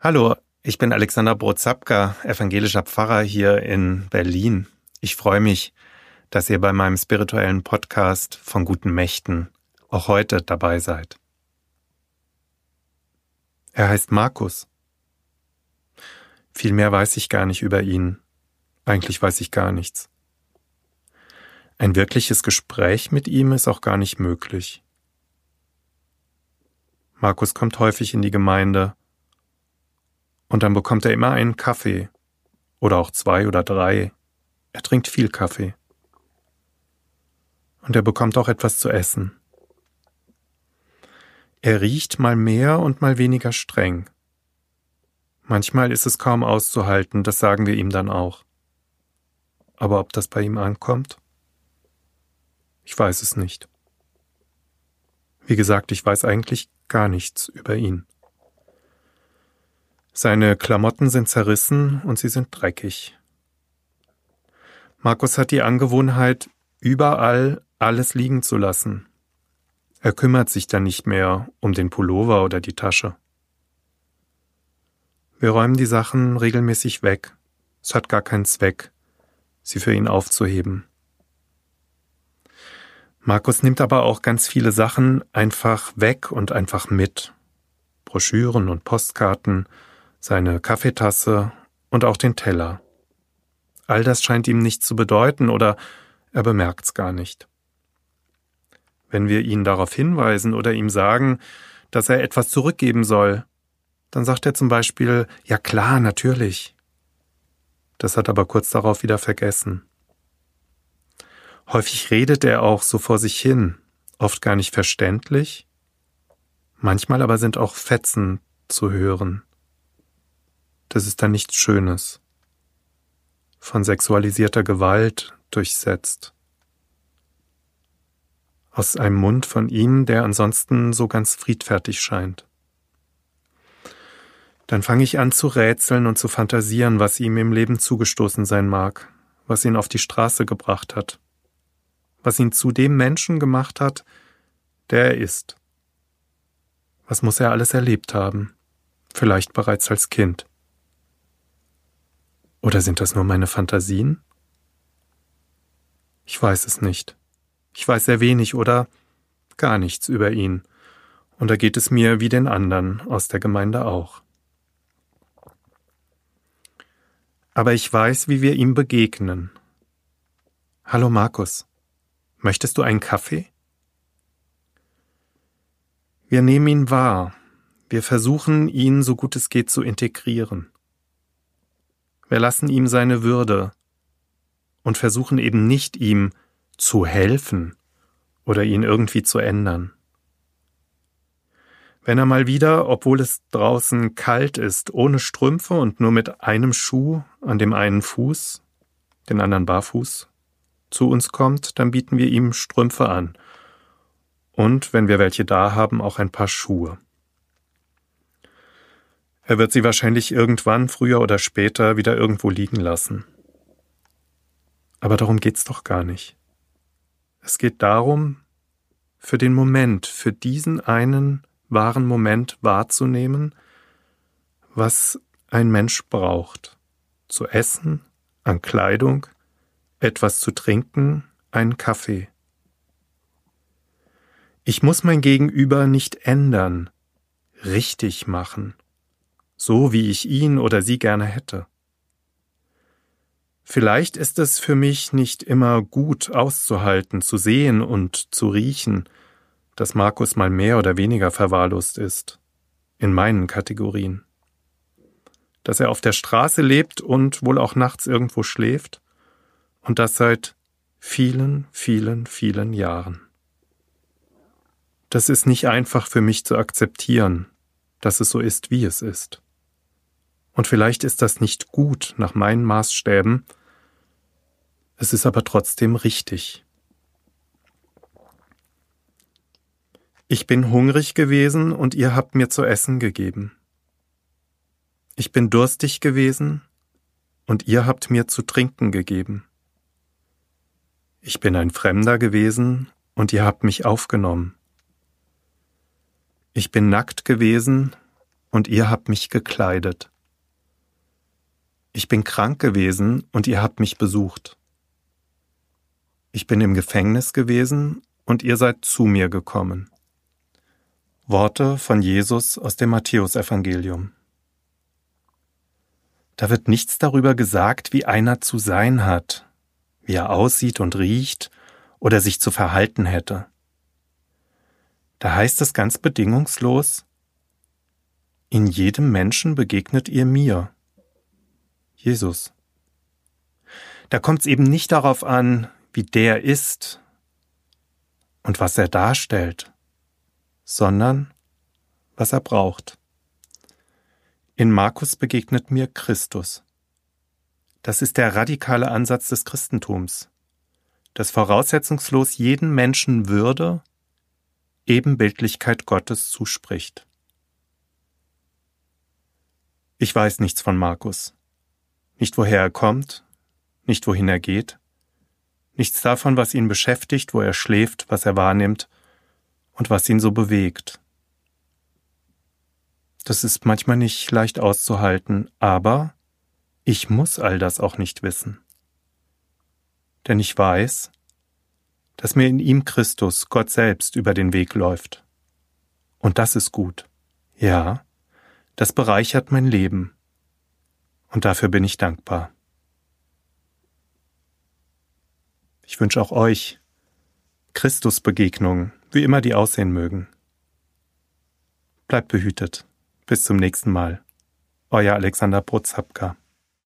Hallo, ich bin Alexander Brotzapka, evangelischer Pfarrer hier in Berlin. Ich freue mich, dass ihr bei meinem spirituellen Podcast von guten Mächten auch heute dabei seid. Er heißt Markus. Viel mehr weiß ich gar nicht über ihn. Eigentlich weiß ich gar nichts. Ein wirkliches Gespräch mit ihm ist auch gar nicht möglich. Markus kommt häufig in die Gemeinde, und dann bekommt er immer einen Kaffee. Oder auch zwei oder drei. Er trinkt viel Kaffee. Und er bekommt auch etwas zu essen. Er riecht mal mehr und mal weniger streng. Manchmal ist es kaum auszuhalten, das sagen wir ihm dann auch. Aber ob das bei ihm ankommt? Ich weiß es nicht. Wie gesagt, ich weiß eigentlich gar nichts über ihn. Seine Klamotten sind zerrissen und sie sind dreckig. Markus hat die Angewohnheit, überall alles liegen zu lassen. Er kümmert sich dann nicht mehr um den Pullover oder die Tasche. Wir räumen die Sachen regelmäßig weg. Es hat gar keinen Zweck, sie für ihn aufzuheben. Markus nimmt aber auch ganz viele Sachen einfach weg und einfach mit. Broschüren und Postkarten, seine Kaffeetasse und auch den Teller. All das scheint ihm nicht zu bedeuten oder er bemerkt's gar nicht. Wenn wir ihn darauf hinweisen oder ihm sagen, dass er etwas zurückgeben soll, dann sagt er zum Beispiel, ja klar, natürlich. Das hat aber kurz darauf wieder vergessen. Häufig redet er auch so vor sich hin, oft gar nicht verständlich, manchmal aber sind auch Fetzen zu hören das ist dann nichts Schönes, von sexualisierter Gewalt durchsetzt. Aus einem Mund von ihm, der ansonsten so ganz friedfertig scheint. Dann fange ich an zu rätseln und zu fantasieren, was ihm im Leben zugestoßen sein mag, was ihn auf die Straße gebracht hat, was ihn zu dem Menschen gemacht hat, der er ist. Was muss er alles erlebt haben, vielleicht bereits als Kind. Oder sind das nur meine Fantasien? Ich weiß es nicht. Ich weiß sehr wenig oder gar nichts über ihn, und da geht es mir wie den anderen aus der Gemeinde auch. Aber ich weiß, wie wir ihm begegnen. Hallo Markus, möchtest du einen Kaffee? Wir nehmen ihn wahr, wir versuchen ihn so gut es geht zu integrieren. Wir lassen ihm seine Würde und versuchen eben nicht ihm zu helfen oder ihn irgendwie zu ändern. Wenn er mal wieder, obwohl es draußen kalt ist, ohne Strümpfe und nur mit einem Schuh an dem einen Fuß, den anderen barfuß, zu uns kommt, dann bieten wir ihm Strümpfe an. Und wenn wir welche da haben, auch ein paar Schuhe. Er wird sie wahrscheinlich irgendwann, früher oder später, wieder irgendwo liegen lassen. Aber darum geht's doch gar nicht. Es geht darum, für den Moment, für diesen einen wahren Moment wahrzunehmen, was ein Mensch braucht. Zu essen, an Kleidung, etwas zu trinken, einen Kaffee. Ich muss mein Gegenüber nicht ändern, richtig machen so wie ich ihn oder sie gerne hätte. Vielleicht ist es für mich nicht immer gut auszuhalten, zu sehen und zu riechen, dass Markus mal mehr oder weniger verwahrlost ist, in meinen Kategorien. Dass er auf der Straße lebt und wohl auch nachts irgendwo schläft, und das seit vielen, vielen, vielen Jahren. Das ist nicht einfach für mich zu akzeptieren, dass es so ist, wie es ist. Und vielleicht ist das nicht gut nach meinen Maßstäben, es ist aber trotzdem richtig. Ich bin hungrig gewesen und ihr habt mir zu essen gegeben. Ich bin durstig gewesen und ihr habt mir zu trinken gegeben. Ich bin ein Fremder gewesen und ihr habt mich aufgenommen. Ich bin nackt gewesen und ihr habt mich gekleidet. Ich bin krank gewesen und ihr habt mich besucht. Ich bin im Gefängnis gewesen und ihr seid zu mir gekommen. Worte von Jesus aus dem Matthäusevangelium. Da wird nichts darüber gesagt, wie einer zu sein hat, wie er aussieht und riecht oder sich zu verhalten hätte. Da heißt es ganz bedingungslos, in jedem Menschen begegnet ihr mir, Jesus. Da kommt es eben nicht darauf an, wie der ist und was er darstellt, sondern was er braucht. In Markus begegnet mir Christus. Das ist der radikale Ansatz des Christentums, das voraussetzungslos jeden Menschen Würde, Ebenbildlichkeit Gottes zuspricht. Ich weiß nichts von Markus, nicht woher er kommt, nicht wohin er geht, nichts davon, was ihn beschäftigt, wo er schläft, was er wahrnimmt und was ihn so bewegt. Das ist manchmal nicht leicht auszuhalten, aber ich muss all das auch nicht wissen. Denn ich weiß, dass mir in ihm Christus, Gott selbst, über den Weg läuft. Und das ist gut. Ja, das bereichert mein Leben. Und dafür bin ich dankbar. Ich wünsche auch euch Christusbegegnungen, wie immer die aussehen mögen. Bleibt behütet. Bis zum nächsten Mal. Euer Alexander Brutzapka.